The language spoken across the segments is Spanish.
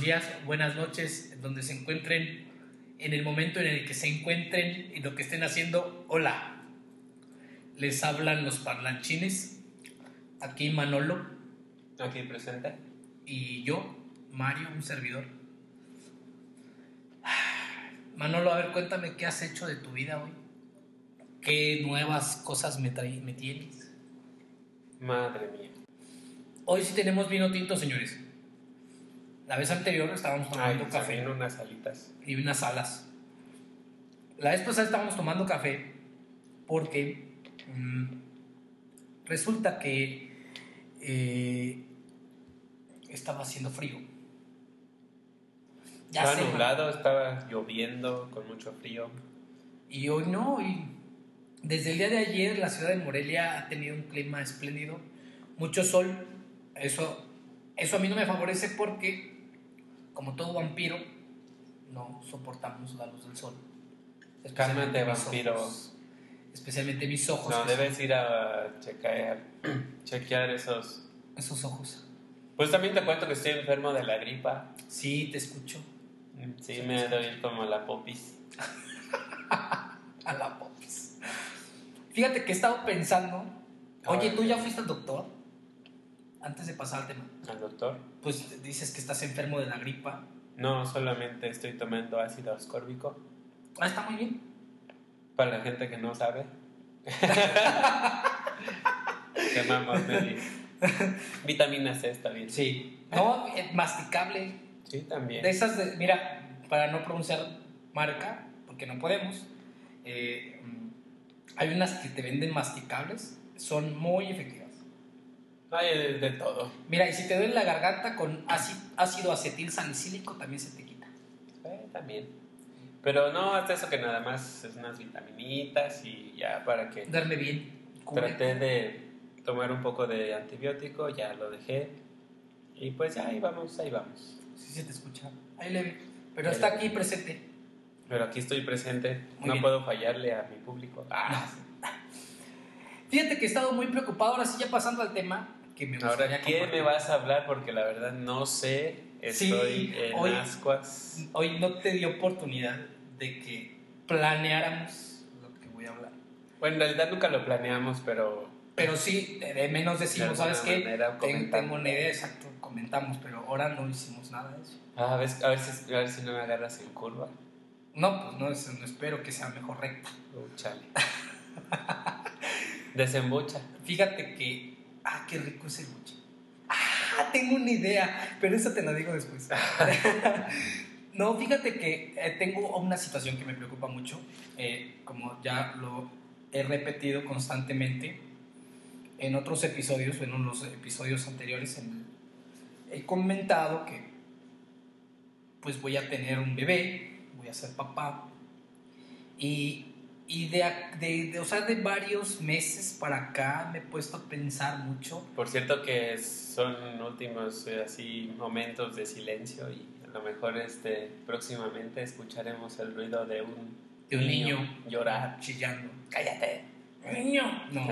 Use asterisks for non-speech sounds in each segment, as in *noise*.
buenos días, buenas noches, donde se encuentren, en el momento en el que se encuentren y lo que estén haciendo. Hola, les hablan los parlanchines, aquí Manolo. Aquí presente. Y yo, Mario, un servidor. Manolo, a ver, cuéntame qué has hecho de tu vida hoy. ¿Qué nuevas cosas me, me tienes? Madre mía. Hoy sí tenemos vino tinto, señores. La vez anterior estábamos tomando café. En unas salitas. Y unas alas. La vez pasada estábamos tomando café porque mm, resulta que eh, estaba haciendo frío. Ya estaba nublado, estaba lloviendo con mucho frío. Y hoy no, y desde el día de ayer la ciudad de Morelia ha tenido un clima espléndido, mucho sol. Eso, eso a mí no me favorece porque como todo vampiro, no soportamos la luz del sol. Cálmate, vampiro. especialmente mis ojos. No, debes ir a chequear, *clears throat* chequear esos... Esos ojos. Pues también te cuento que estoy enfermo de la gripa. Sí, te escucho. Sí, me doy como a la popis. a *laughs* la popis. Fíjate que he estado pensando. Oye, ¿tú ya fuiste al doctor? Antes de pasar al tema. ¿Al doctor? Pues dices que estás enfermo de la gripa. No, solamente estoy tomando ácido ascórbico. Ah, está muy bien. Para la gente que no sabe. *laughs* Llamamos Vitamina C está bien. Sí. No, eh, masticable. Sí, también. De esas, de, mira, para no pronunciar marca, porque no podemos, eh, hay unas que te venden masticables, son muy efectivas. Hay de, todo. Mira, y si te duele la garganta con ácido acetil salicílico, también se te quita. Eh, también. Pero no, hasta eso que nada más es unas vitaminitas y ya para que... Darme bien. Traté de tomar un poco de antibiótico, ya lo dejé. Y pues ya ahí vamos, ahí vamos. Sí se te escucha. Ahí le Pero está aquí presente. Pero aquí estoy presente. no puedo fallarle a mi público. Ah. *laughs* Fíjate que he estado muy preocupado, ahora sí ya pasando al tema, Ahora, ¿qué me vas a hablar? Porque la verdad no sé, estoy en hoy, ascuas. Hoy no te di oportunidad de que planeáramos lo que voy a hablar. Bueno, en realidad nunca lo planeamos, pero... Pero sí, de menos decimos, ¿sabes qué? Tengo una idea, exacto, comentamos, pero ahora no hicimos nada de eso. Ah, a, ver, a, ver si, a ver si no me agarras en curva. No, pues no, no espero que sea mejor recta. Chale. *laughs* Desembucha. Fíjate que ah, qué rico ese buche. Ah, tengo una idea, pero eso te lo digo después. *laughs* no, fíjate que eh, tengo una situación que me preocupa mucho, eh, como ya lo he repetido constantemente en otros episodios, en unos episodios anteriores, he comentado que pues voy a tener un bebé, voy a ser papá, y y de, de, o sea, de varios meses para acá me he puesto a pensar mucho. Por cierto que son últimos eh, así momentos de silencio y a lo mejor este, próximamente escucharemos el ruido de un, de un niño, llorar, chillando. Cállate, niño. No,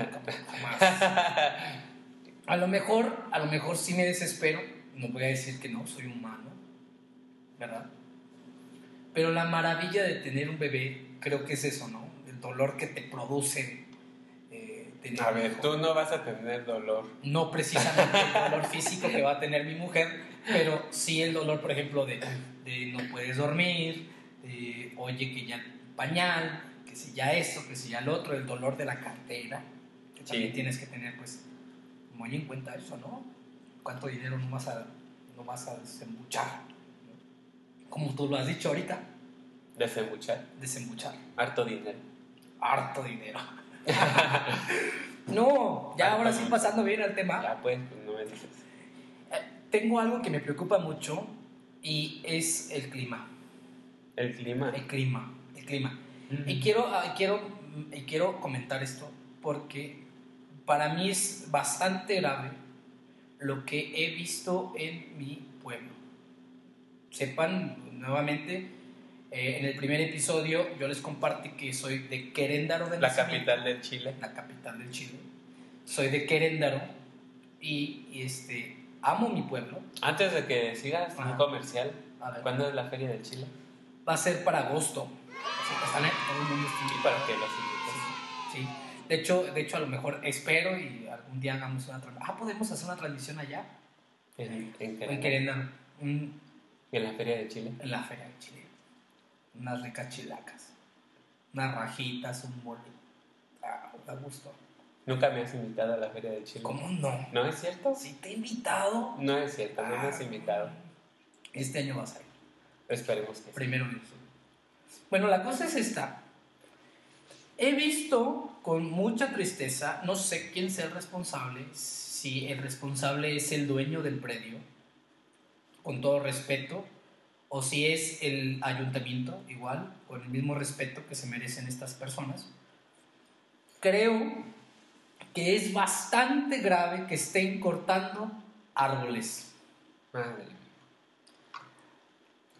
jamás. a lo mejor, a lo mejor sí me desespero. No voy a decir que no, soy humano, ¿verdad? Pero la maravilla de tener un bebé creo que es eso, ¿no? Dolor que te produce. Eh, a ver, tú no vas a tener dolor. No precisamente el dolor *laughs* físico que va a tener mi mujer, pero sí el dolor, por ejemplo, de, de no puedes dormir, de, oye, que ya pañal, que si ya esto, que si ya lo otro, el dolor de la cartera, que también tienes que tener, pues, muy en cuenta eso, ¿no? ¿Cuánto dinero no vas a, no vas a desembuchar? Como tú lo has dicho ahorita. Desembuchar. Desembuchar. Harto dinero harto dinero. *laughs* no, ya ahora sí pasando bien al tema. Ya pues, pues, no me dices. Eh, tengo algo que me preocupa mucho y es el clima. ¿El clima? El clima, el clima. Y quiero, ah, quiero, y quiero comentar esto porque para mí es bastante grave lo que he visto en mi pueblo. Sepan nuevamente eh, en el primer episodio yo les compartí que soy de Queréndaro de La capital del Chile. La capital del Chile. Soy de Queréndaro y, este, amo mi pueblo. Antes de que sigas un comercial. ¿cuándo es la Feria del Chile? Va a ser para agosto. Así que están ahí, todo el mundo Y para que los invites. Sí. De hecho, de hecho, a lo mejor espero y algún día hagamos una transmisión. Ah, podemos hacer una transmisión allá, En, en en Querétaro. Querétaro, un- En la Feria de Chile. en la Feria de Chile. Unas ricas chilacas, unas rajitas, un mole. Ah, da gusto. Nunca me has invitado a la Feria de Chile. ¿Cómo no? ¿No es cierto? Si te he invitado. No es cierto, no me has Ah, invitado. Este año vas a ir. Esperemos que sí. Primero Dios. Bueno, la cosa es esta. He visto con mucha tristeza, no sé quién sea el responsable, si el responsable es el dueño del predio, con todo respeto, o si es el ayuntamiento, igual, con el mismo respeto que se merecen estas personas. Creo que es bastante grave que estén cortando árboles. Madre.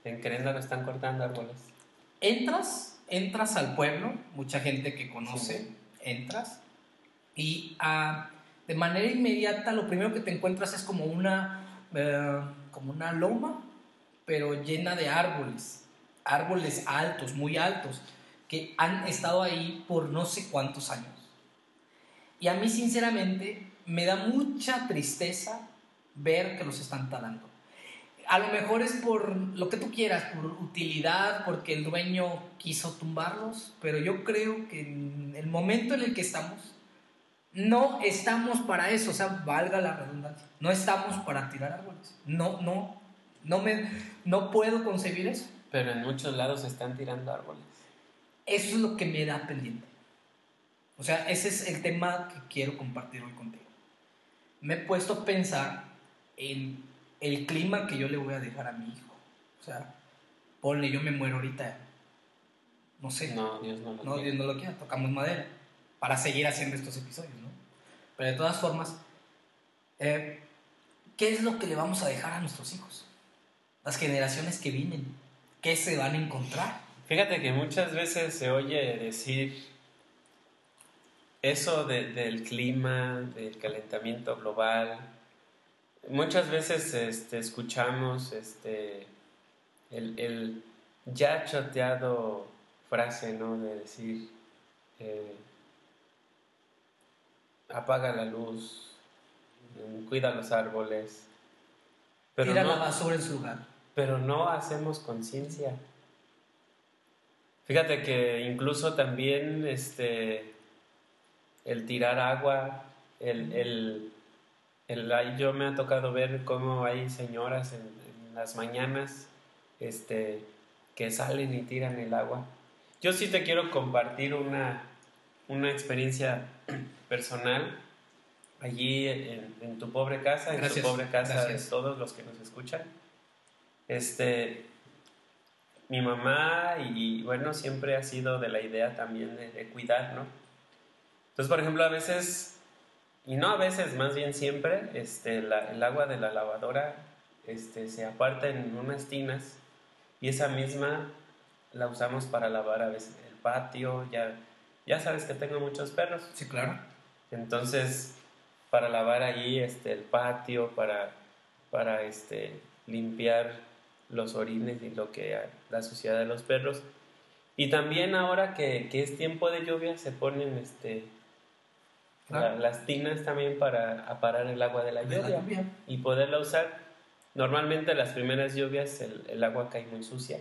En Querétaro están cortando árboles. entras, entras al pueblo, mucha gente que conoce, Sí. entras y ah, de manera inmediata lo primero que te encuentras es como una, eh, como una loma, pero llena de árboles, árboles altos, muy altos, que han estado ahí por no sé cuántos años. Y a mí sinceramente me da mucha tristeza ver que los están talando. A lo mejor es por lo que tú quieras, por utilidad, porque el dueño quiso tumbarlos, pero yo creo que en el momento en el que estamos, no estamos para eso, o sea, valga la redundancia, no estamos para tirar árboles. No, no, no me, no puedo concebir eso. Pero en muchos lados están tirando árboles. Eso es lo que me da pendiente. O sea, ese es el tema que quiero compartir hoy contigo. Me he puesto a pensar en el clima que yo le voy a dejar a mi hijo. O sea, ponle, yo me muero ahorita. No sé. No, Dios no lo No, quiere. Dios no lo quiera, tocamos madera para seguir haciendo estos episodios, ¿no? Pero de todas formas, eh, ¿qué es lo que le vamos a dejar a nuestros hijos? Las generaciones que vienen, ¿qué se van a encontrar? Fíjate que muchas veces se oye decir eso de- del clima, del calentamiento global. Muchas veces este, escuchamos este, el, el ya choteado frase, ¿no? De decir, eh, apaga la luz, cuida los árboles. Pero Tira no, la basura en su lugar. pero no hacemos conciencia. Fíjate que incluso también este, el tirar agua, el, el, el- yo me ha tocado ver cómo hay señoras en, en las mañanas este, que salen y tiran el agua. Yo sí te quiero compartir una, una experiencia *clears throat* personal allí en, en tu pobre casa, en tu pobre casa gracias. de todos los que nos escuchan. Este, mi mamá y, bueno, siempre ha sido de la idea también de, de cuidar, ¿no? Entonces, por ejemplo, a veces, y no a veces, más bien siempre, este, la- el agua de la lavadora este, se aparta en unas tinas y esa misma la usamos para lavar a veces el patio, ya, ya sabes que tengo muchos perros, Sí, claro. entonces para lavar ahí este, el patio, para, para este, limpiar los orines y lo que la suciedad de los perros. Y también ahora que, que es tiempo de lluvia se ponen este, la- Claro. las tinas también para aparar el agua de la De la lluvia. y poderla usar. Normalmente las primeras lluvias el, el agua cae muy sucia,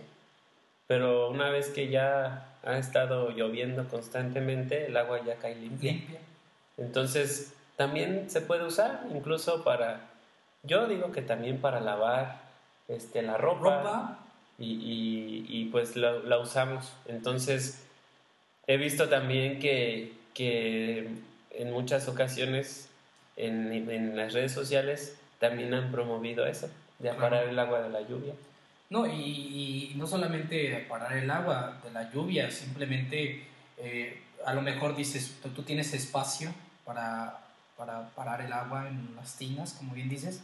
pero una vez que ya ha estado lloviendo constantemente, el agua ya cae limpia. Limpia. Entonces, también se puede usar, incluso para, yo digo que también para lavar este, la ropa, Ropa. Y, y- y, pues la, la usamos. Entonces, he visto también que, que en muchas ocasiones en, en las redes sociales también han promovido eso, de Claro. aparar el agua de la lluvia. No, y, y no solamente parar el agua de la lluvia, simplemente eh, a lo mejor dices, tú, tú tienes espacio para, para parar el agua en las tinas, como bien dices,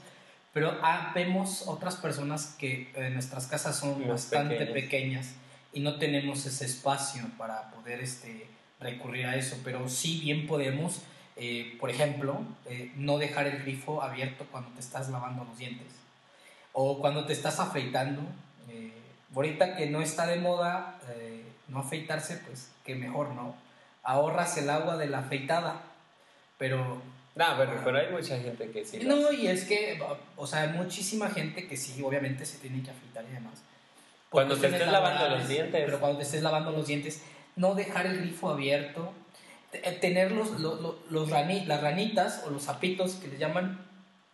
pero ah, vemos otras personas que en nuestras casas son bastante pequeñas. pequeñas. y no tenemos ese espacio para poder este, recurrir a eso, pero sí bien podemos eh, por ejemplo, eh, no dejar el grifo abierto cuando te estás lavando los dientes o cuando te estás afeitando. Eh, ahorita que no está de moda no afeitarse, pues que mejor, ¿no? Ahorras el agua de la afeitada, pero... No, pero, pero hay mucha gente que sí. No, y es que, o sea, hay muchísima gente que sí, obviamente se tiene que afeitar y demás. Cuando te estés lavando los dientes. Pero cuando te estés lavando los dientes, no dejar el grifo abierto, eh, tener los, los, los las ranitas o los zapitos que le llaman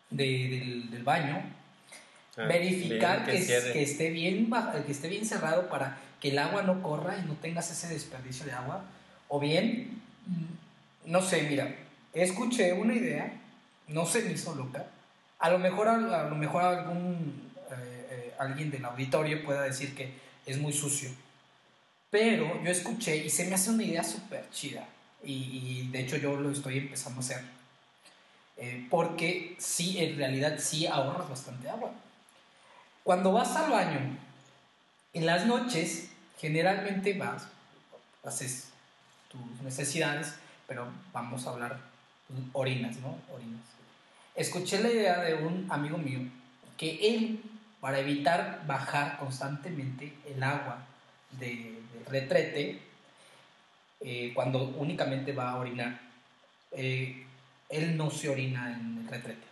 de, del, baño, ah, verificar que, que, esté bien, que esté bien cerrado para que el agua no corra y no tengas ese desperdicio de agua. O bien, mm, no sé, mira, escuché una idea, no se me hizo loca. A lo mejor, a, lo mejor algún, eh, eh, alguien del auditorio pueda decir que es muy sucio. Pero yo escuché y se me hace una idea súper chida. Y, de hecho yo lo estoy empezando a hacer. Eh, porque sí, en realidad sí ahorras bastante agua. Cuando vas al baño, en las noches, generalmente vas, haces tus necesidades, pero vamos a hablar orinas, ¿no? Orinas. Escuché la idea de un amigo mío que él, para evitar bajar constantemente el agua de, del retrete, eh, cuando únicamente va a orinar, eh, él no se orina en el retrete,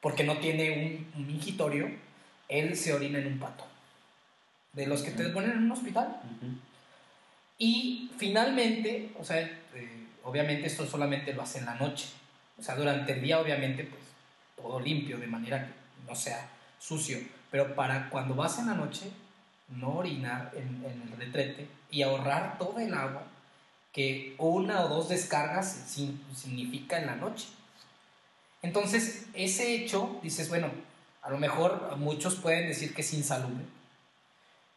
porque no tiene un, mingitorio, él se orina en un pato, de los que te ponen en un hospital. Y finalmente, o sea, obviamente esto solamente lo hace en la noche, o sea, durante el día obviamente pues todo limpio, de manera que no sea sucio, pero para cuando vas en la noche, no orinar en, el retrete y ahorrar todo el agua que una o dos descargas significa en la noche. Entonces, ese hecho, dices, bueno, a lo mejor muchos pueden decir que es insalubre,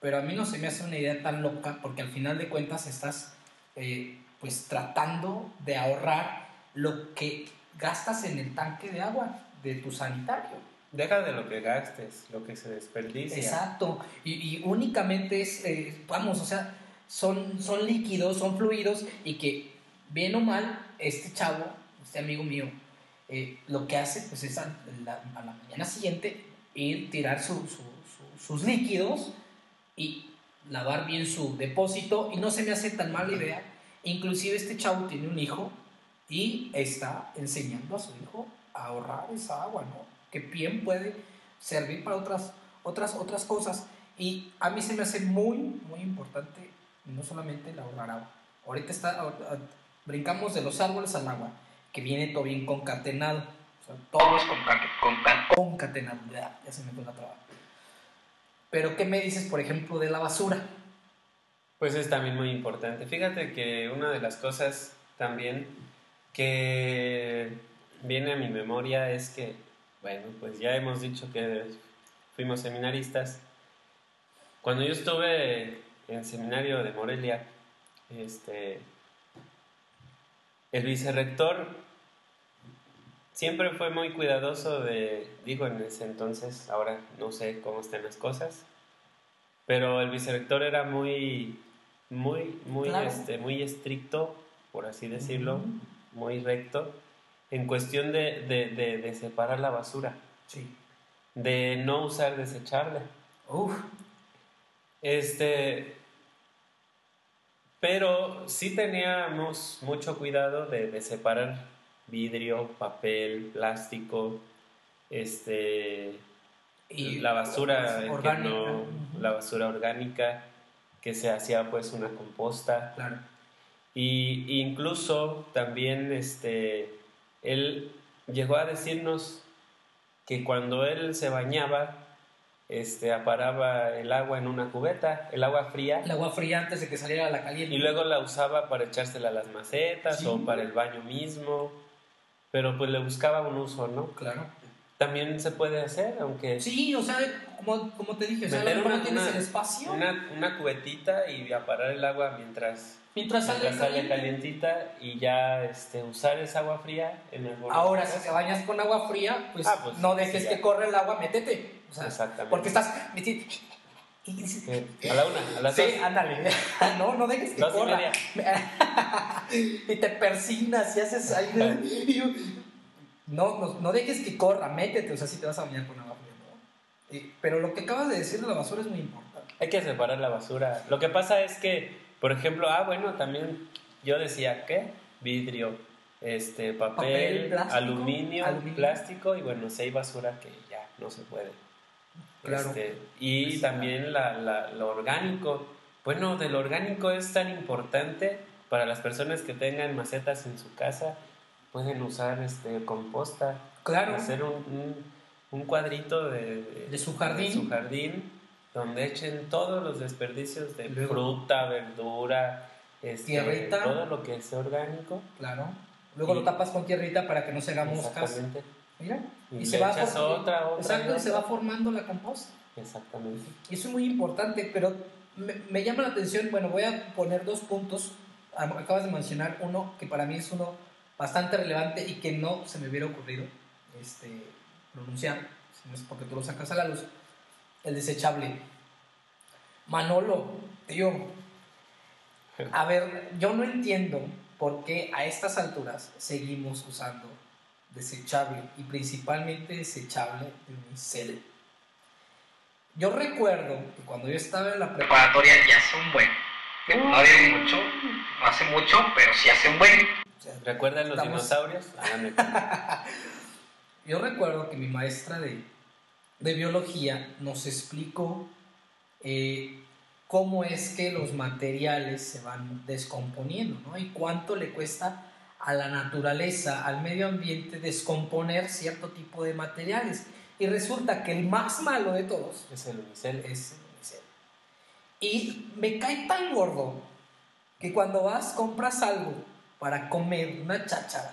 pero a mí no se me hace una idea tan loca porque al final de cuentas estás eh, pues tratando de ahorrar lo que gastas en el tanque de agua de tu sanitario. Deja de lo que gastes, lo que se desperdicia. Exacto, y, únicamente es, eh, vamos, o sea, son, son líquidos, son fluidos y que, bien o mal, este chavo, este amigo mío, eh, lo que hace pues es a la, mañana siguiente ir, tirar sus líquidos y lavar bien su depósito y no se me hace tan mala idea. Inclusive este chavo tiene un hijo y está enseñando a su hijo a ahorrar esa agua, ¿no? Que bien puede servir para otras, otras, otras cosas. Y a mí se me hace muy, muy importante no solamente el ahorrar agua. Ahorita está, brincamos de los árboles al agua, que viene todo bien concatenado. O sea, todo es concatenado. Ya se me fue la traba. Pero, ¿qué me dices, por ejemplo, de la basura? Pues es también muy importante. Fíjate que una de las cosas también que viene a mi memoria es que, bueno, pues ya hemos dicho que fuimos seminaristas. Cuando yo estuve en el seminario de Morelia, este, el vicerrector siempre fue muy cuidadoso de, digo en ese entonces, ahora no sé cómo están las cosas, pero el vicerrector era muy, muy, muy, este, muy estricto, por así decirlo, muy recto, en cuestión de, de, de, separar la basura, sí. de no usar desecharle. Este, pero sí teníamos mucho cuidado de, separar vidrio, papel, plástico, este, y la basura orgánica. la basura orgánica que se hacía pues una composta. Claro. Y incluso también este, él llegó a decirnos que cuando él se bañaba este, aparaba el agua en una cubeta, el agua fría. El agua fría antes de que saliera la caliente. Y luego la usaba para echársela a las macetas o para el baño mismo. Pero pues le buscaba un uso, ¿no? Claro. También se puede hacer, aunque... Sí, o sea, como, como te dije, o sea, una, tienes el espacio. Una, una, cubetita y aparar el agua mientras... Mientras sale, sale calientita y ya este, usar esa agua fría en el Ahora, si te bañas con agua fría, pues, ah, pues no dejes que corra el agua, métete. Exactamente. Porque estás Y Eh, A la una, a las sí, dos. ándale. *laughs* no, no dejes que Dos y corra. media. *laughs* y te persignas y haces ahí. No, no, no dejes que corra, métete, o sea, si te vas a bañar con agua fría, ¿no? Y- pero lo que acabas de decir de la basura es muy importante. Hay que separar la basura. Lo que pasa es que, por ejemplo, ah, bueno, también yo decía, ¿qué? Vidrio, este, papel, Papel, plástico, aluminio, aluminio. plástico y bueno, si hay basura que ya no se puede. Claro. Este, y Pues, también la, la- lo orgánico. Bueno, del orgánico es tan importante para las personas que tengan macetas en su casa. Pueden usar este, composta, Claro. hacer un, un- un cuadrito de, De su jardín. su jardín, donde echen todos los desperdicios de Luego- fruta, verdura, este, Tierrita. todo lo que es orgánico. Claro. Luego Y- lo tapas con tierrita para que no se haga moscas. Exactamente. Mira. Y, Y, se va echas for- otra, otra. Exacto, se va formando la composta. Exactamente. Y Eso es muy importante, pero me, me llama la atención, bueno, voy a poner dos puntos. Acabas de mencionar uno que para mí es uno bastante relevante y que no se me hubiera ocurrido este, pronunciar, es porque tú lo sacas a la luz, el desechable. Manolo, tío, a ver, yo no entiendo por qué a estas alturas seguimos usando desechable y principalmente desechable de unicel. Yo recuerdo que cuando yo estaba en la preparatoria, ya un buen. No hace mucho, no hace mucho, pero sí hace un buen. Sea, ¿Recuerdan los Estamos- dinosaurios? *laughs* Caso. Yo recuerdo que mi maestra de, de biología nos explicó eh, cómo es que los materiales se van descomponiendo, ¿no? Y cuánto le cuesta a la naturaleza, al medio ambiente, descomponer cierto tipo de materiales. Y resulta que el más malo de todos es el unicel. es el unicel. Y me cae tan gordo que cuando vas, compras algo para comer, una cháchara,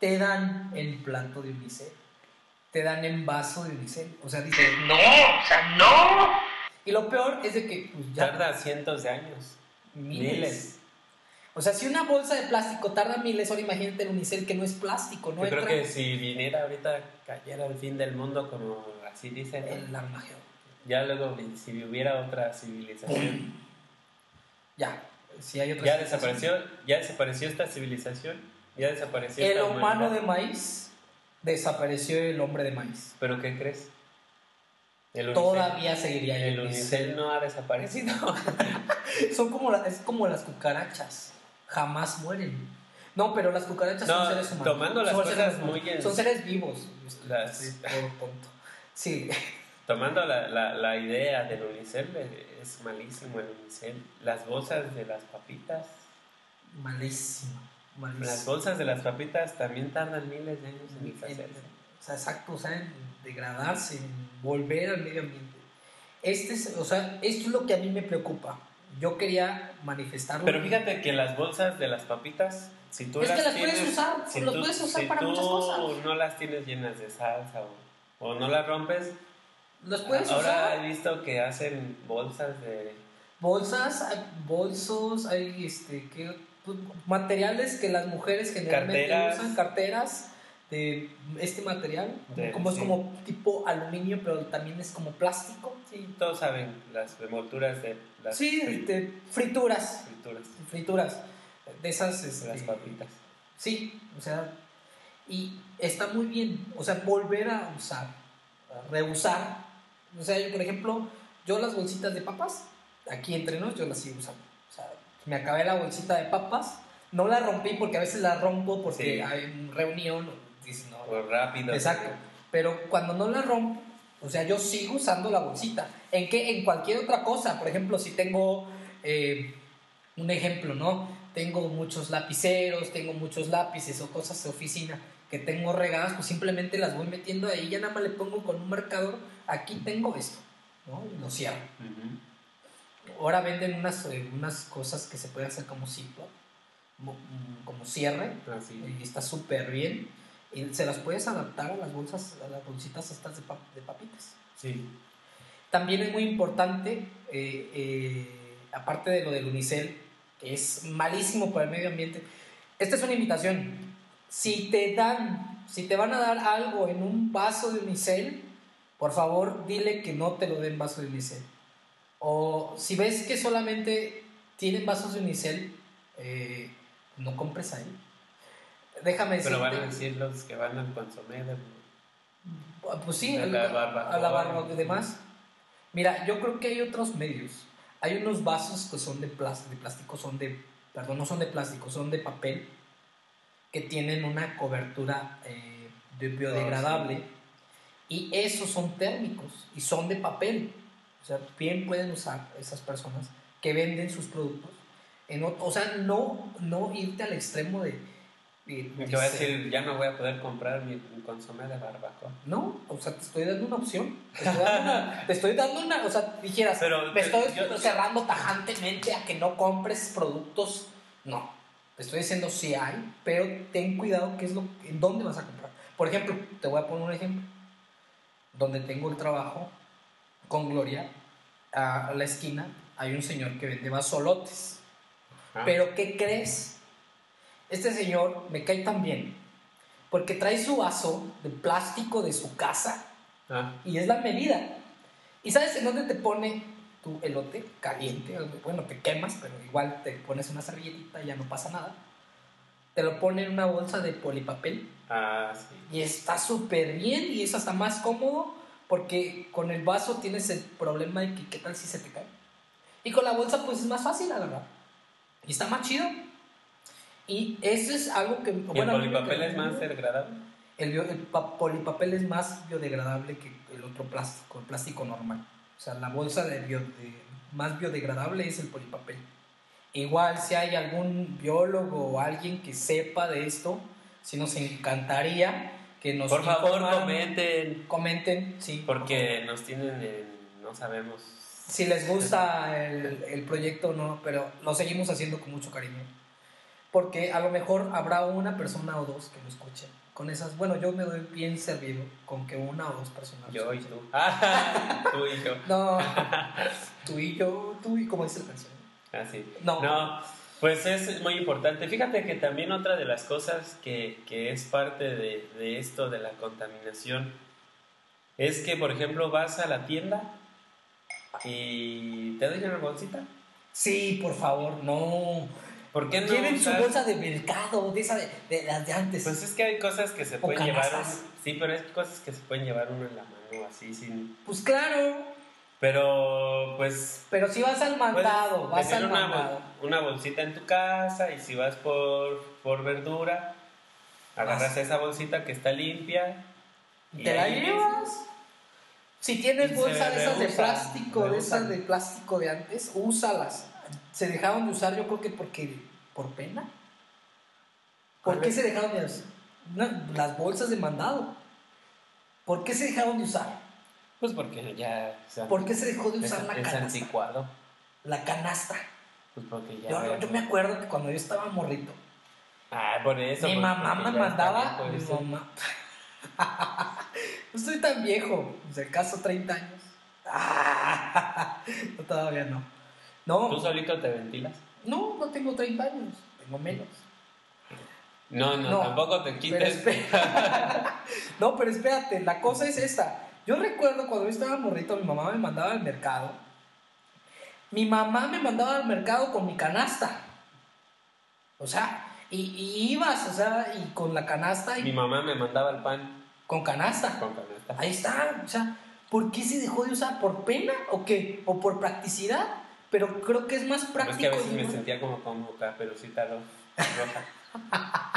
te dan el plato de unicel, te dan el vaso de unicel. O sea, dices, no, o sea, no. Y lo peor es de que pues, ya Tarda cientos de años. miles. miles. O sea, si una bolsa de plástico tarda miles, ahora imagínate el unicel que no es plástico, no Yo creo que si viniera ahorita, cayera el fin del mundo, como así dicen, el Armagedón. ya luego, si hubiera otra civilización, Ya, si hay otra ya desapareció, ya desapareció esta civilización, ya desapareció El humano de maíz desapareció el hombre de maíz. ¿Pero qué crees? El Todavía seguiría ahí el unicel no ha desaparecido. *laughs* Son como, la- es como las cucarachas. Jamás mueren. No, pero las cucarachas No, son seres humanos. tomando las Son cosas seres muy en- Son seres vivos. Las-. Sí, Tomando la, la, la idea del unicel, eh, es malísimo el unicel. Las bolsas de las papitas, malísimo. las Malísimo. bolsas de las papitas también tardan miles de años en deshacerse. O sea, exacto, o sea, en degradarse, en volver al medio ambiente. Este es, o sea, esto es lo que a mí me preocupa. Yo quería manifestarlo. Pero fíjate que las bolsas de las papitas, si tú Es que las, las puedes tienes, usar, si las tú, puedes usar si para tú muchas cosas. no las tienes llenas de salsa o, o no las rompes, Los puedes ahora usar. he visto que hacen bolsas de Bolsas, bolsos, hay este, que, pues, materiales que las mujeres generalmente Carteras. usan, carteras de este material, De- como es como tipo aluminio, pero también es como plástico. Sí, todos saben las envolturas de las Sí, fri- este, frituras, frituras, frituras, de esas, de este, las papitas. Sí, o sea, y está muy bien, o sea, volver a usar, a reusar. O sea, yo, por ejemplo, yo las bolsitas de papas, aquí entre nos, yo las sigo usando. O sea, me acabé la bolsita de papas, no la rompí porque a veces la rompo porque Sí. hay una reunión, dices, no, O rápido. Exacto. Pero cuando no la rompo, o sea, yo sigo usando la bolsita. ¿En qué? En cualquier otra cosa. Por ejemplo, si tengo eh, un ejemplo, ¿no? Tengo muchos lapiceros, tengo muchos lápices o cosas de oficina que tengo regadas, pues simplemente las voy metiendo ahí. Ya nada más le pongo con un marcador, aquí tengo esto, ¿no? Y lo cierro. Ahora venden unas, eh, unas cosas que se pueden hacer como ciclo, como, como cierre, Así. y está súper bien. Y se las puedes adaptar a las bolsas, a las bolsitas estas de, pap- de papitas. Sí. También es muy importante, eh, eh, aparte de lo del unicel, que es malísimo para el medio ambiente, esta es una invitación. Si te dan, si te van a dar algo en un vaso de unicel, por favor dile que no te lo den vaso de unicel. O si ves que solamente tienen vasos de unicel, eh, no compres ahí. Déjame decirte. Pero van a decir los que van al consomé de... Pues sí, de la barbacoa. a la barbacoa y demás. Mira, yo creo que hay otros medios. Hay unos vasos que son de plástico, de plástico, son de, perdón, no son de plástico, son de papel, que tienen una cobertura eh, de biodegradable. Y esos son térmicos y son de papel. O sea, bien pueden usar esas personas que venden sus productos. En otro- o sea, no, no irte al extremo de... de- Que va a de- decir, ya no voy a poder comprar mi, mi consomé de barbacoa. no, o sea, te estoy dando una opción. Te estoy dando una, *laughs* te estoy dando una- o sea, dijeras, Pero, me estoy yo- cerrando tajantemente a que no compres productos. No, te estoy diciendo sí hay, pero ten cuidado qué es lo, en dónde vas a comprar. Por ejemplo, te voy a poner un ejemplo. Donde tengo el trabajo con Gloria, a la esquina hay un señor que vende basolotes. Ah, Pero ¿qué crees? Este señor me cae tan bien porque trae su vaso de plástico de su casa ah, y es la medida. ¿Y sabes en dónde te pone tu elote caliente? Bueno, te quemas, pero igual te pones una servilletita y ya no pasa nada. Te lo pone en una bolsa de polipapel ah, sí. y está súper bien y es hasta más cómodo porque con el vaso tienes el problema de que qué tal si se te cae. Y con la bolsa pues es más fácil, la verdad. Y está más chido. Y eso es algo que... ¿Y bueno, el polipapel es más muy- degradable? el, bio- el pa- polipapel es más biodegradable que el otro plástico, el plástico normal. O sea, la bolsa de bio- de- más biodegradable es el polipapel. Igual si hay algún biólogo o alguien que sepa de esto, si nos encantaría que nos Por favor, informaran, comenten. comenten, sí, Porque nos tienen en... no sabemos. si les gusta el, el proyecto o no, pero lo seguimos haciendo con mucho cariño. Porque a lo mejor habrá una persona o dos que lo escuchen. Con esas, bueno, yo me doy bien servido con que una o dos personas Yo y escuchen. tú. *laughs* Ah, tú y yo. No, *laughs* tú y yo, tú y como dice la canción. Así. No. No, pues es muy importante. Fíjate que también otra de las cosas que, que es parte de, de esto de la contaminación es que, por ejemplo, vas a la tienda y te doy una bolsita. Sí, por favor, no. ¿Por qué no? Lleven su usar- bolsa de mercado, de esa de, de las de antes. Pues es que hay cosas que se O pueden llevar. Sí, pero hay cosas que se pueden llevar uno en la mano, así, sin. Pues claro, Pero, pues. pero si vas al mandado, vas al una, mandado. una bolsita en tu casa y si vas por, por verdura, agarras esa bolsita que está limpia. Y te la llevas. Si tienes Y bolsa se de esas de plástico, de esas de plástico de antes, úsalas. Se dejaron de usar, yo creo que porque por pena. ¿Por ¿Cuál qué se dejaron de usar? No, las bolsas de mandado. ¿Por qué se dejaron de usar? Pues porque ya. ¿Por qué se dejó de es, usar la es canasta? anticuado. La canasta. Pues porque ya. Yo, me acuerdo que cuando yo estaba morrito, Ah, por eso. mi mamá me mandaba. viejo Mi eso. mamá. *laughs* no estoy tan viejo, de caso 30 años. *laughs* no, todavía no. No, ¿Tú solito te ventilas? no, no tengo 30 años, tengo menos. No, no, No, tampoco te Pero quites. espera- *laughs* no, pero espérate, la cosa es esta. Yo recuerdo cuando yo estaba morrito, mi mamá me mandaba al mercado. Mi mamá me mandaba al mercado con mi canasta. O sea, y, y ibas, o sea, y con la canasta y Mi mamá me mandaba el pan con canasta. con canasta. Ahí está, o sea, ¿por qué se dejó de usar? ¿Por pena o qué? ¿O por practicidad? Pero creo que es más práctico. es que a veces me sentía como con boca, pero sí roja. *laughs*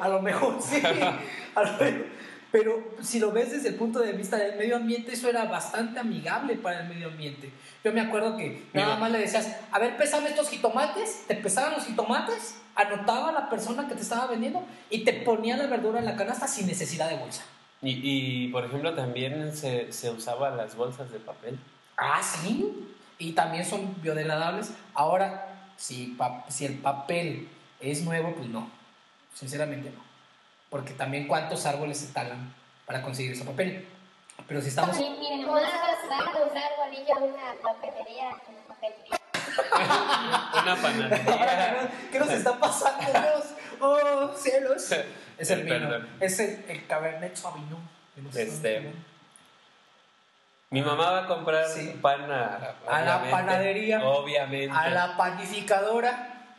A lo mejor sí. *laughs* A lo mejor. Pero si lo ves desde el punto de vista del medio ambiente, eso era bastante amigable para el medio ambiente. Yo me acuerdo que nada Mira. más le decías, a ver, pésame estos jitomates, te pesaban los jitomates, anotaba la persona que te estaba vendiendo y te ponía la verdura en la canasta sin necesidad de bolsa. Y, y, por ejemplo, también se, se usaba las bolsas de papel. Ah, sí. Y también son biodegradables. Ahora, si, pa- si el papel es nuevo, pues no. Sinceramente no. Porque también cuántos árboles se talan para conseguir ese papel. Pero si estamos... Sí, miren, podemos usar, usar bolillo una papelería, una papelería. *laughs* Una panadería. ¿Qué nos está pasando? Dios? ¡Oh, cielos! Es el El vino. perdón. Es el, el Cabernet Sauvignon. Este. Mi mamá va a comprar Sí. pan a, A la panadería. Obviamente. A la panificadora.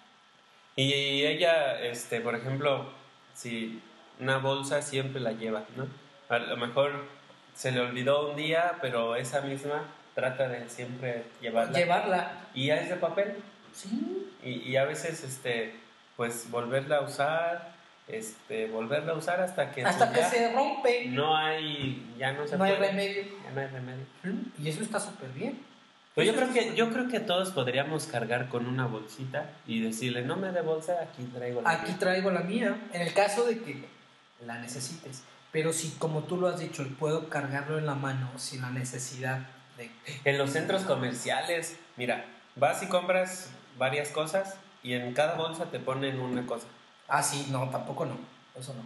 Y ella, este, por ejemplo, si una bolsa siempre la lleva, ¿no? A lo mejor se le olvidó un día, pero esa misma trata de siempre llevarla. Llevarla. Y ya es de papel. Sí. Y, y a veces, este, pues volverla a usar, este, volverla a usar hasta que Hasta pues, que se rompe. no hay, ya no se No hay puede. remedio. Ya no hay remedio. Y eso está súper bien. Pero yo creo que yo creo que todos podríamos cargar con una bolsita y decirle, no me dé bolsa, aquí traigo la Aquí mía". traigo la mía, en el caso de que la necesites. Pero si, como tú lo has dicho, puedo cargarlo en la mano sin la necesidad de... *laughs* En los centros comerciales, mira, vas y compras varias cosas y en cada bolsa te ponen una cosa. Ah, sí, no, tampoco no. Eso no.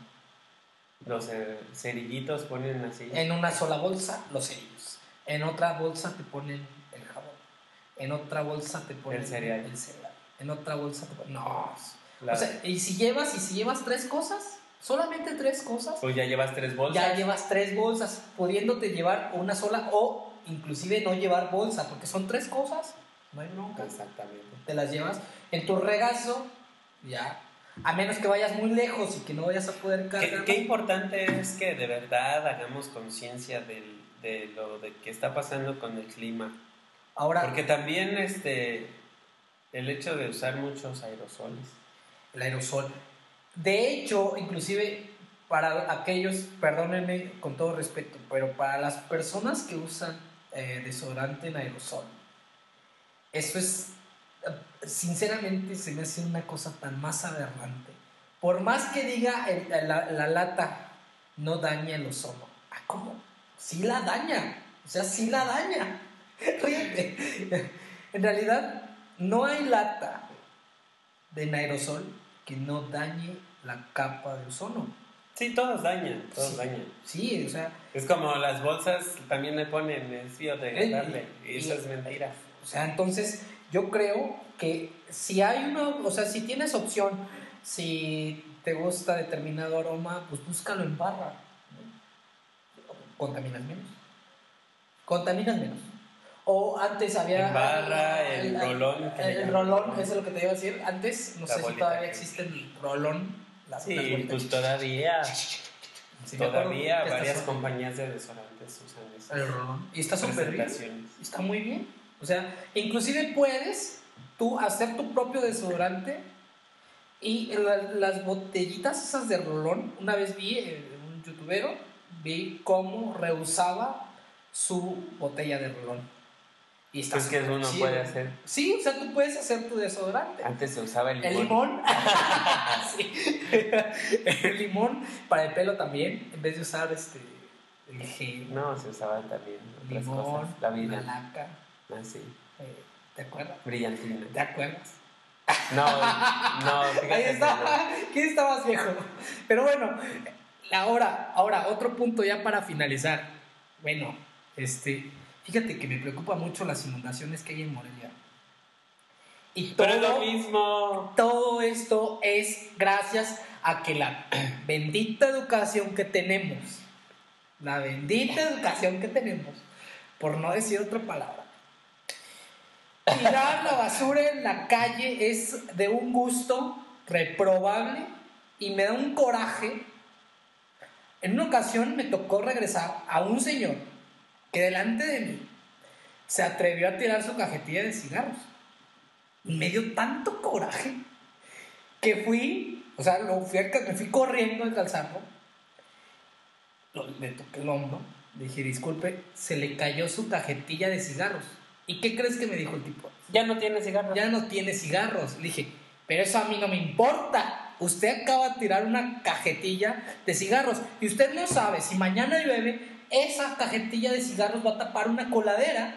Los eh, cerillitos ponen así. En una sola bolsa, los cerillos. En otra bolsa te ponen el jabón. En otra bolsa te ponen El cereal. el cereal. En otra bolsa te ponen... No. La- O sea, y si llevas, y si llevas tres cosas, solamente tres cosas, pues ya llevas tres bolsas. ya llevas tres bolsas, pudiéndote llevar una sola o inclusive no llevar bolsa, porque son tres cosas, no hay bronca. Exactamente. Te las llevas en tu regazo, ya. A menos que vayas muy lejos y que no vayas a poder cargar. qué importante es que de verdad hagamos conciencia de lo de que está pasando con el clima. Ahora, Porque también este el hecho de usar muchos aerosoles. el aerosol. De hecho, inclusive para aquellos, perdónenme con todo respeto, pero para las personas que usan eh, desodorante en aerosol, eso es, eh, sinceramente, se me hace una cosa tan más aberrante. Por más que diga la, la lata no daña el ozono. Ah, ¿cómo? Sí la daña. O sea, sí la daña. *laughs* Ríete. *laughs* En realidad, no hay lata de aerosol que no dañe la capa de ozono. Sí, todos dañan, todos Sí. dañan. Sí, o sea, Es como las bolsas también le ponen es biodegradable. Eh, Y eso y- es mentira. o sea, entonces yo creo que si hay una, o sea, si tienes opción, si te gusta determinado aroma, pues búscalo en barra. Contaminas menos. Contaminas menos. O antes había... En barra, el rolón, que El, rolón, eso es lo que te iba a decir. Antes, no La sé si todavía existe el rolón. Las, las Sí, bolitas. pues todavía, Sí, todavía varias compañías de desodorantes usan El rolón. Y está súper bien. Está muy bien. O sea, inclusive puedes tú hacer tu propio desodorante y la- las botellitas esas de rolón, una vez vi eh, un youtubero, vi cómo reusaba su botella de rolón. Y está Pues que uno chido. puede hacer. Sí, o sea, tú puedes hacer tu desodorante. Antes se usaba el limón. El limón. *laughs* Sí. El limón para el pelo también, en vez de usar este el gel, No, se usaban también otras limón, cosas. La vida. laca. Así. eh, ¿Te acuerdas? Brillantina. ¿Te acuerdas? No, *laughs* no, fíjate. Ahí está. *laughs* ¿Quién está más viejo? Pero bueno, ahora, ahora, otro punto ya para finalizar. Bueno, este, fíjate que me preocupa mucho las inundaciones que hay en Morelia. Y. Pero es lo todo- mismo. todo esto es gracias a que la *clears throat* bendita educación que tenemos, la bendita educación que tenemos, por no decir otra palabra, tirar la basura en la calle es de un gusto reprobable y me da un coraje. En una ocasión me tocó regresar a un señor que delante de mí se atrevió a tirar su cajetilla de cigarros. Me dio tanto coraje que fui, o sea, lo fui me fui corriendo al calzarlo, lo- le toqué el hombro, le dije, disculpe, se le cayó su cajetilla de cigarros. ¿Y qué crees que me dijo el tipo? Ya no tiene cigarros. Ya no tiene cigarros. Le dije, pero eso a mí no me importa. Usted acaba de tirar una cajetilla de cigarros y usted no sabe si mañana llueve, esa cajetilla de cigarros va a tapar una coladera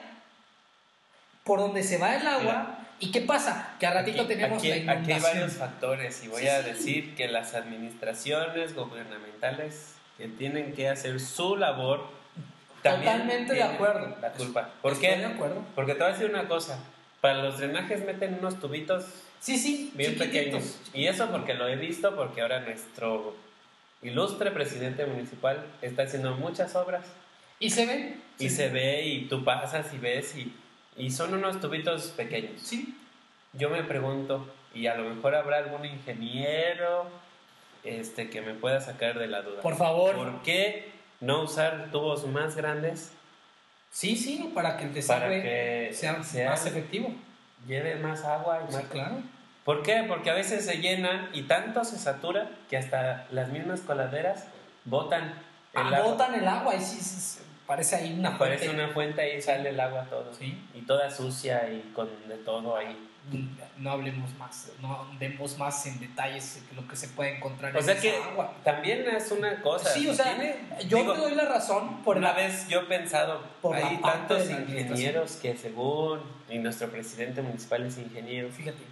por donde se va el agua. Claro. ¿Y qué pasa? Que a ratito Aquí- tenemos aquí, la aquí hay inundación. varios factores y voy Sí, a sí. decir que las administraciones gubernamentales que tienen que hacer su labor también Totalmente de tienen acuerdo. La culpa. ¿Por Estoy qué? de acuerdo. Porque te voy a decir una cosa. Para los drenajes meten unos tubitos Sí, sí. bien pequeños. Y eso porque lo he visto, porque ahora nuestro ilustre presidente municipal está haciendo muchas obras. ¿Y se ve? y Sí. se ve y tú pasas y ves y, y son unos tubitos pequeños. Sí. Yo me pregunto, y a lo mejor habrá algún ingeniero este, que me pueda sacar de la duda. Por favor. ¿Por qué no usar tubos más grandes Sí, sí, para que el desagüe sea, sea- más efectivo. lleve más agua y Sí, más... claro. ¿Por qué? Porque a veces se llenan y tanto se satura que hasta las mismas coladeras botan el Ah, agua. botan el agua y sí, sí, sí, parece ahí una Parece fuente. una fuente y sale el agua todo. Sí. Y toda sucia y con de todo ahí. No hablemos más, no demos más en detalles de lo que se puede encontrar O en sea esa que agua. también es una cosa. Sí, o sea, tiene- yo digo, te doy la razón por una la vez yo he pensado, por hay tantos ingenieros que según, y nuestro presidente municipal es ingeniero, Fíjate,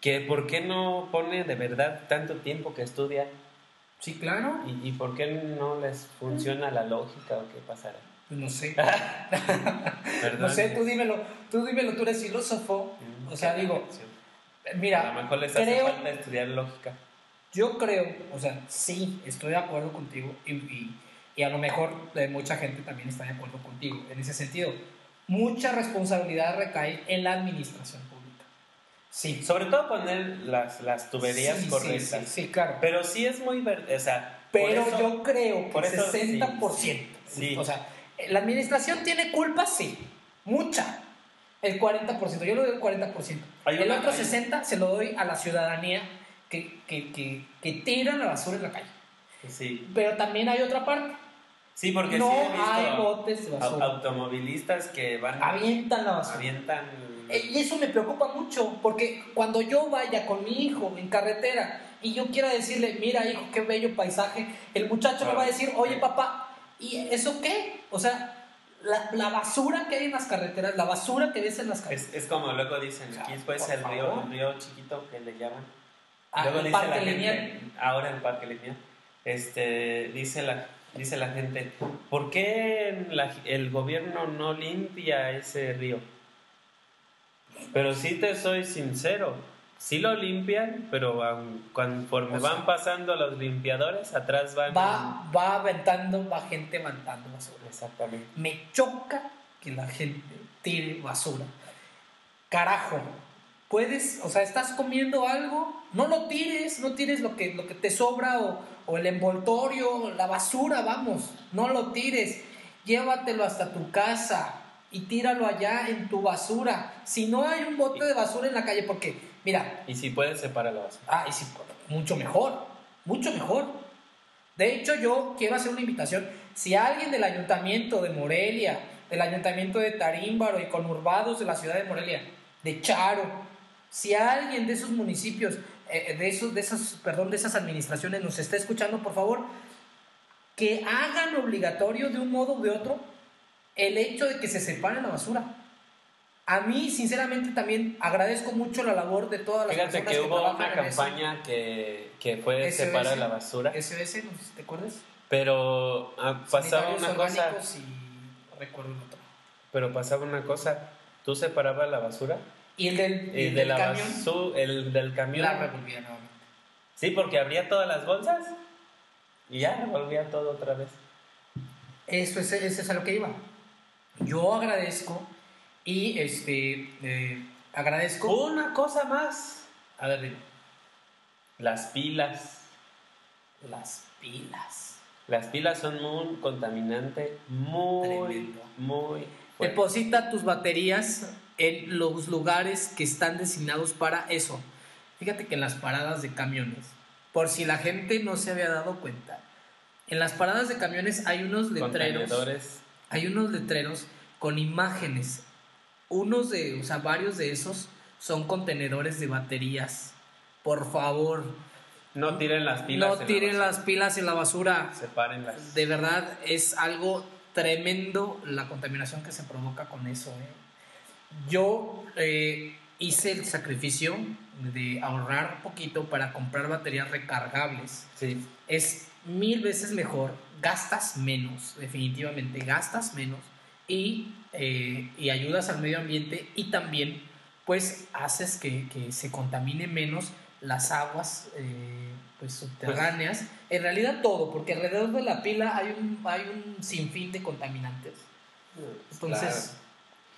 que por qué no pone de verdad tanto tiempo que estudia sí, claro, y, y por qué no les funciona la lógica o qué pasará. pues no sé. *laughs* No sé, tú dímelo, tú dímelo, tú eres filósofo. Mm, O sea, digo, reflexión. a lo mira, mejor les hace creo- falta estudiar lógica. yo creo, o sea, sí, estoy de acuerdo contigo y, y- y a lo mejor eh, mucha gente también está de acuerdo contigo en ese sentido. Mucha responsabilidad recae en la administración. Sí, Sobre todo poner las, las tuberías Sí, sí, correctas. Sí, sí, claro. Pero sí es muy ver- o sea, Pero eso- yo creo que por el eso sí, 60%. sí. O sea, la administración tiene culpa, sí. Mucha. El 40%. Yo le doy el 40%. Hay el una- otro hay- 60% se lo doy a la ciudadanía que, que, que, que tira la basura en la calle. Sí, Pero también hay otra parte. sí porque no sí he visto hay botes de basura. automovilistas que van Avientan la basura. avientan Y eso me preocupa mucho, porque cuando yo vaya con mi hijo en carretera y yo quiera decirle, mira hijo, qué bello paisaje, el muchacho me va a decir, oye papá, ¿y eso qué? O sea, la, la basura que hay en las carreteras, la basura que ves en las carreteras. es, es como luego dicen, aquí por el río, el río chiquito que le llaman. Ah, luego dice la gente, ahora el parque lineal, este, dice la, dice la gente, ¿por qué la- el gobierno no limpia ese río? Pero sí te soy sincero, sí lo limpian, pero aun- conforme O sea, van pasando los limpiadores, atrás van... Va, va aventando, va gente aventando basura. Exactamente. Me choca que la gente tire basura. Carajo, puedes, o sea, estás comiendo algo, no lo tires, no tires lo que, lo que te sobra o, o el envoltorio, la basura, vamos, no lo tires, llévatelo hasta tu casa y tíralo allá en tu basura. Si no hay un bote de basura en la calle, porque, mira, Y si puedes, separa la basura. Ah, y sí, mucho mejor, mucho mejor. De hecho, yo quiero hacer una invitación. Si alguien del ayuntamiento de Morelia, del ayuntamiento de Tarímbaro y conurbados de la ciudad de Morelia, de Charo, si alguien de esos municipios, eh, de, esos, de, esas, perdón, de esas administraciones nos está escuchando, por favor, que hagan obligatorio de un modo u de otro el hecho de que se separe la basura. A mí, sinceramente, también agradezco mucho la labor de todas las Fíjate personas que hubo trabajan una en eso. campaña que, que fue SOS. separar la basura, SOS, te acuerdas. pero ah, pasaba una cosa, y recuerdo otro. pero pasaba una cosa, tú separabas la basura Y el del, y el de del la camión, basu- el del camión, la revolvía nuevamente. sí, porque abría todas las bolsas y ya volvía todo otra vez. Esto es, ese es a lo que iba. Yo agradezco y este eh, agradezco. Una cosa más, A ver, dime. las pilas. las pilas. Las pilas son un contaminante muy, Tremendo. muy fuerte. Deposita tus baterías en los lugares que están designados para eso. Fíjate que en las paradas de camiones, por si la gente no se había dado cuenta, en las paradas de camiones hay unos letreros. Hay unos letreros con imágenes. Unos de, o sea, varios de esos son contenedores de baterías. Por favor, No tiren las pilas. no en la tiren basura. las pilas en la basura. Sepárenlas. De verdad es algo tremendo la contaminación que se provoca con eso. ¿eh? Yo eh, hice el sacrificio de ahorrar un poquito para comprar baterías recargables Sí. es mil veces mejor, gastas menos, definitivamente gastas menos y, eh, y ayudas al medio ambiente y también pues haces que, que se contamine menos las aguas eh, pues subterráneas. En realidad todo, porque alrededor de la pila hay un, hay un sinfín de contaminantes. Entonces,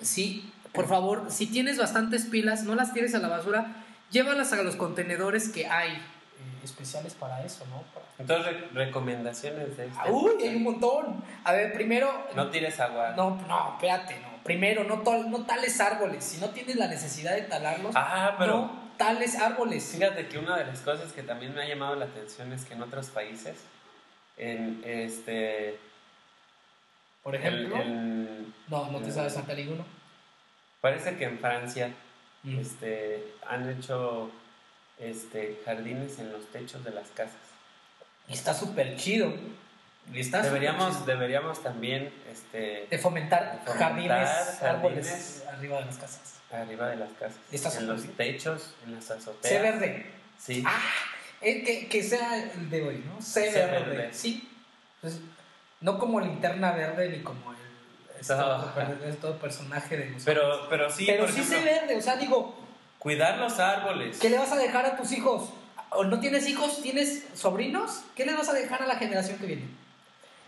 sí, por favor, si tienes bastantes pilas, no las tires a la basura, llévalas a los contenedores que hay eh, especiales para eso, ¿no? Para- Entonces, re- recomendaciones de este. Ah, Uy, hay un montón. A ver, primero, No tires agua. no, no, espérate, no. Primero, no, no tales árboles. Si no tienes la necesidad de talarlos, Ah, pero no tales árboles. fíjate que una de las cosas que también me ha llamado la atención es que en otros países, en este. Por ejemplo, el- el- no, no te sabes saltar ninguno. parece que en Francia Mm. este, han hecho este, jardines en los techos de las casas. Y Está súper chido. Está Deberíamos, chido. deberíamos también este, de fomentar, fomentar jardines, árboles arriba de las casas. arriba de las casas, Está en los bien. techos, en las azoteas. Sé verde. Sí. Ah, eh, que, que sea el de hoy, ¿no? Sé verde. verde. Sí. Pues, no como linterna verde ni como el. Este otro personaje de los. Pero, pero sí, Pero sí ejemplo, sé verde, o sea, digo, cuidar los árboles. ¿qué le vas a dejar a tus hijos? ¿O no tienes hijos? ¿Tienes sobrinos? ¿Qué le vas a dejar a la generación que viene?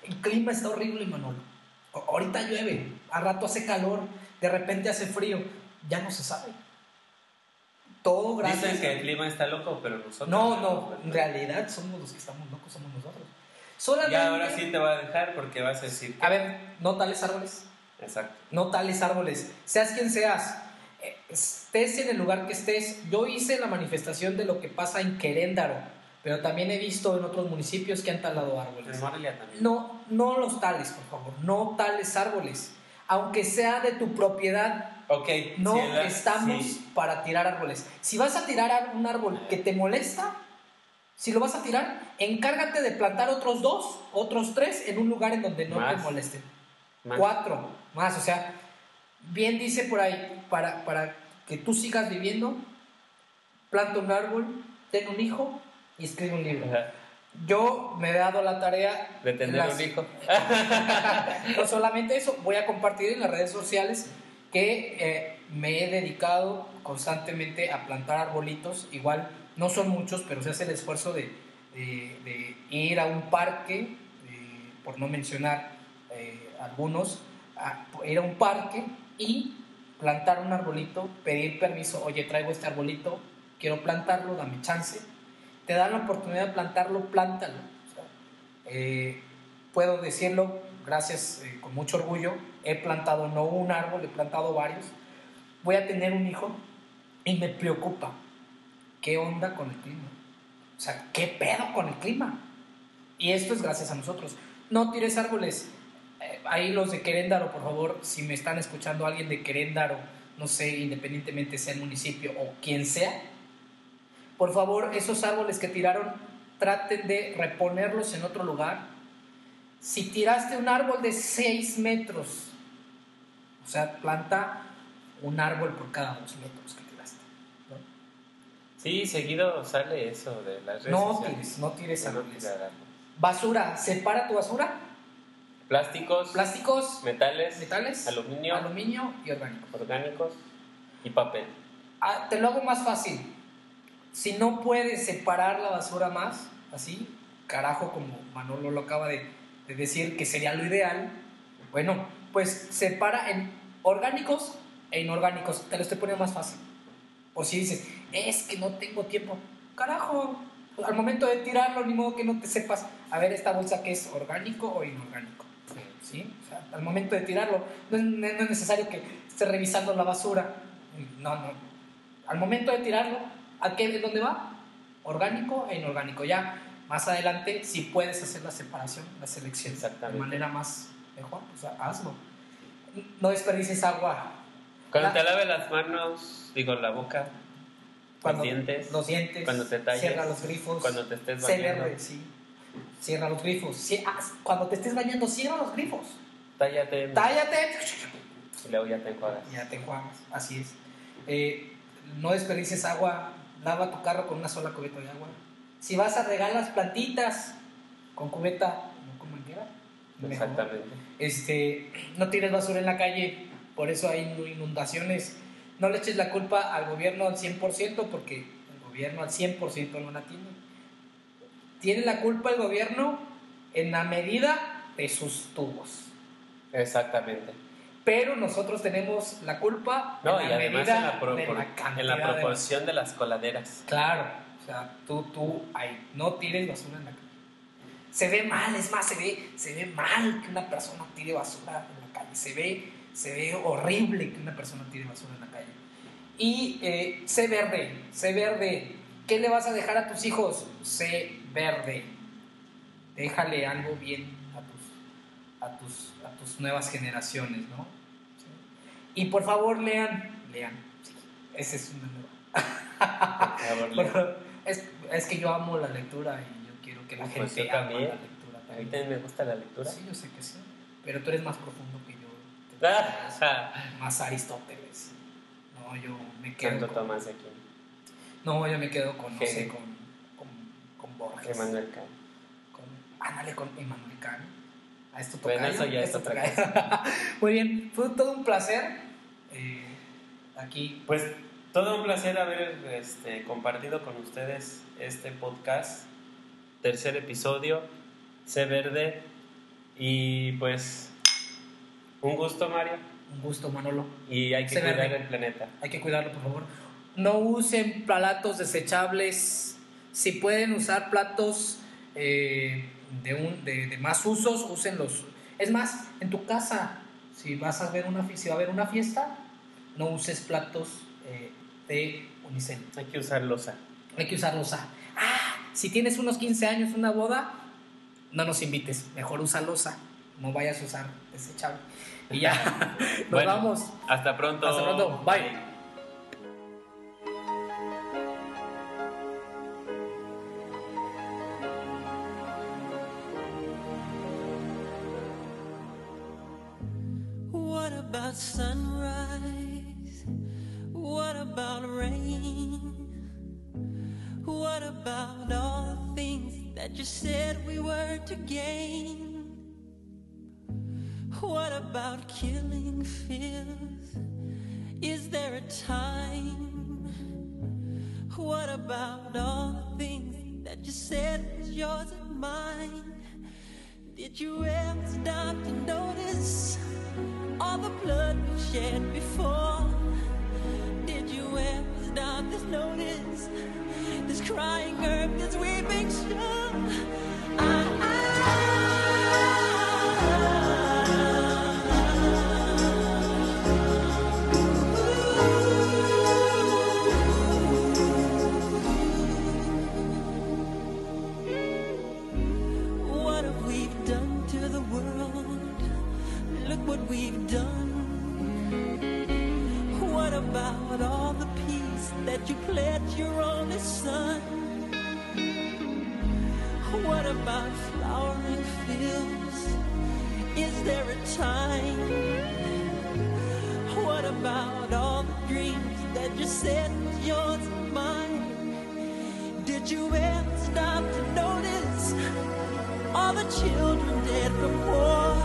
El clima está horrible, Manolo. Ahorita llueve, a rato hace calor, de repente hace frío. Ya no se sabe. Todo gracias. Dicen que el clima está loco, pero nosotros... No, no, en realidad somos los que estamos locos, somos nosotros. Solamente. Ya ahora sí te voy a dejar porque vas a decir que... A ver, no tales árboles. Exacto. No tales árboles. Seas quien seas. Estés en el lugar que estés. Yo hice la manifestación de lo que pasa en Queréndaro, pero también he visto en otros municipios que han talado árboles. No, no los tales, por favor. No tales árboles. Aunque sea de tu propiedad, Ok. no la- estamos sí. para tirar árboles. Si vas a tirar ar- un árbol que te molesta, si lo vas a tirar, encárgate de plantar otros dos, otros tres en un lugar en donde no te molesten. Más. Cuatro más, o sea, bien dice por ahí, para, para que tú sigas viviendo, planta un árbol, ten un hijo y escribe un libro. Ajá. Yo me he dado la tarea De tener las- un hijo. *laughs* no solamente eso, voy a compartir en las redes sociales que eh, me he dedicado constantemente a plantar arbolitos. Igual no son muchos, pero se hace el esfuerzo de, de- de ir a un parque, eh, por no mencionar eh, algunos, a ir a un parque y plantar un arbolito, pedir permiso, oye, traigo este arbolito, quiero plantarlo, dame chance. Te dan la oportunidad de plantarlo, plántalo. Eh, puedo decirlo, gracias, eh, con mucho orgullo, he plantado no un árbol, he plantado varios. Voy a tener un hijo y me preocupa. ¿Qué onda con el clima? O sea, ¿qué pedo con el clima? Y esto es gracias a nosotros. No tires árboles. Ahí los de Queréndaro, por favor, si me están escuchando alguien de Queréndaro, no sé, independientemente sea el municipio o quien sea, por favor, esos árboles que tiraron, traten de reponerlos en otro lugar. Si tiraste un árbol de 6 metros, o sea, planta un árbol por cada 2 metros que tiraste. ¿no? Sí, seguido sale eso de las redes No sociales. tires, no tires árboles. Basura, separa tu basura. Plásticos, Plásticos, metales, metales, aluminio, aluminio y orgánicos. orgánicos y papel. Ah, te lo hago más fácil. Si no puedes separar la basura más, así, carajo, como Manolo lo acaba de, de decir que sería lo ideal, bueno, pues separa en orgánicos e inorgánicos. Te lo estoy poniendo más fácil. O si dices, es que no tengo tiempo, carajo, al momento de tirarlo, ni modo que no te sepas, a ver, esta bolsa que es orgánico o inorgánico. ¿Sí? O sea, al momento de tirarlo, no es, no es necesario que estés revisando la basura. No, no. Al momento de tirarlo, ¿a qué, dónde va? Orgánico e inorgánico. Ya más adelante, si puedes hacer la separación, la selección de manera más mejor, pues hazlo. No desperdicies agua. Cuando La- te laves las manos, digo la boca, Cuando- los dientes, Los dientes. Cuando te talles, Cierra los grifos. cuando te estés bañando, sí. Cierra los grifos. Ah, cuando te estés bañando, cierra los grifos. tállate Tállate. y luego ya te enjuagas. Ya te enjuagas, así es. Eh, no desperdicies agua, lava tu carro con una sola cubeta de agua. Si vas a regar las plantitas con cubeta, no como quiera. Exactamente. Este, no tires basura en la calle, por eso hay inundaciones. No le eches la culpa al gobierno al 100% porque el gobierno al 100% no la tiene. Tiene la culpa el gobierno en la medida de sus tubos. Exactamente. Pero nosotros tenemos la culpa No, en y la además medida en la, pro- de por- la en la de proporción de las coladeras. Claro, o sea, tú, tú, ahí, no tires basura en la calle. Se ve mal, es más, se ve, se ve mal que una persona tire basura en la calle. Se ve, se ve horrible que una persona tire basura en la calle. Y eh, sé verde, sé verde. ¿Qué le vas a dejar a tus hijos? Sé verde. Déjale algo bien a tus, a tus, a tus nuevas generaciones, ¿no? Y por favor lean, lean. Sí, esa es una nueva. Por favor, *laughs* Bueno, es, es que yo amo la lectura y yo quiero que la Pues gente ama también. la lectura A mí también. también me gusta la lectura. Sí, yo sé que sí. Pero tú eres más profundo que yo. *laughs* Más Aristóteles. No, yo me quedo Santo con, Tomás de Aquino. No, yo me quedo con, no sé, con Borges. Emanuel Kant. Con, ándale con Emanuel Kant. A esto Bueno, toca. eso ya es otra *laughs* Muy bien, fue todo un placer. eh, aquí Pues todo un placer haber este, compartido con ustedes este podcast, tercer episodio, Sé Verde. Y pues un gusto, Mario. un gusto, Manolo. Y hay que cuidar Verde. el planeta. Hay que cuidarlo, por favor. No usen platos desechables. Si pueden usar platos eh, de, un, de, de más usos, úsenlos. Es más, en tu casa, si vas a ver una, si va a haber una fiesta, no uses platos eh, de unicel. Hay que usar losa. Hay que usar losa. Ah, si tienes unos 15 años, una boda, no nos invites. Mejor usa losa. No vayas a usar desechable. Y ya, *laughs* *laughs* nos Bueno. vamos. Hasta pronto. Hasta pronto. Bye. To gain? What about killing fears? Is there a time? What about all the things that you said was yours and mine? Did you ever stop to notice all the blood we shed before? Did you ever stop to notice this crying earth, this weeping shore? I, you played your only son? What about flowering fields? Is there a time? What about all the dreams that you said was yours and mine? Did you ever stop to notice all the children dead before?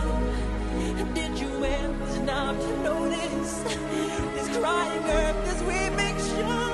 Did you ever stop to notice this crying earth, as we make sure?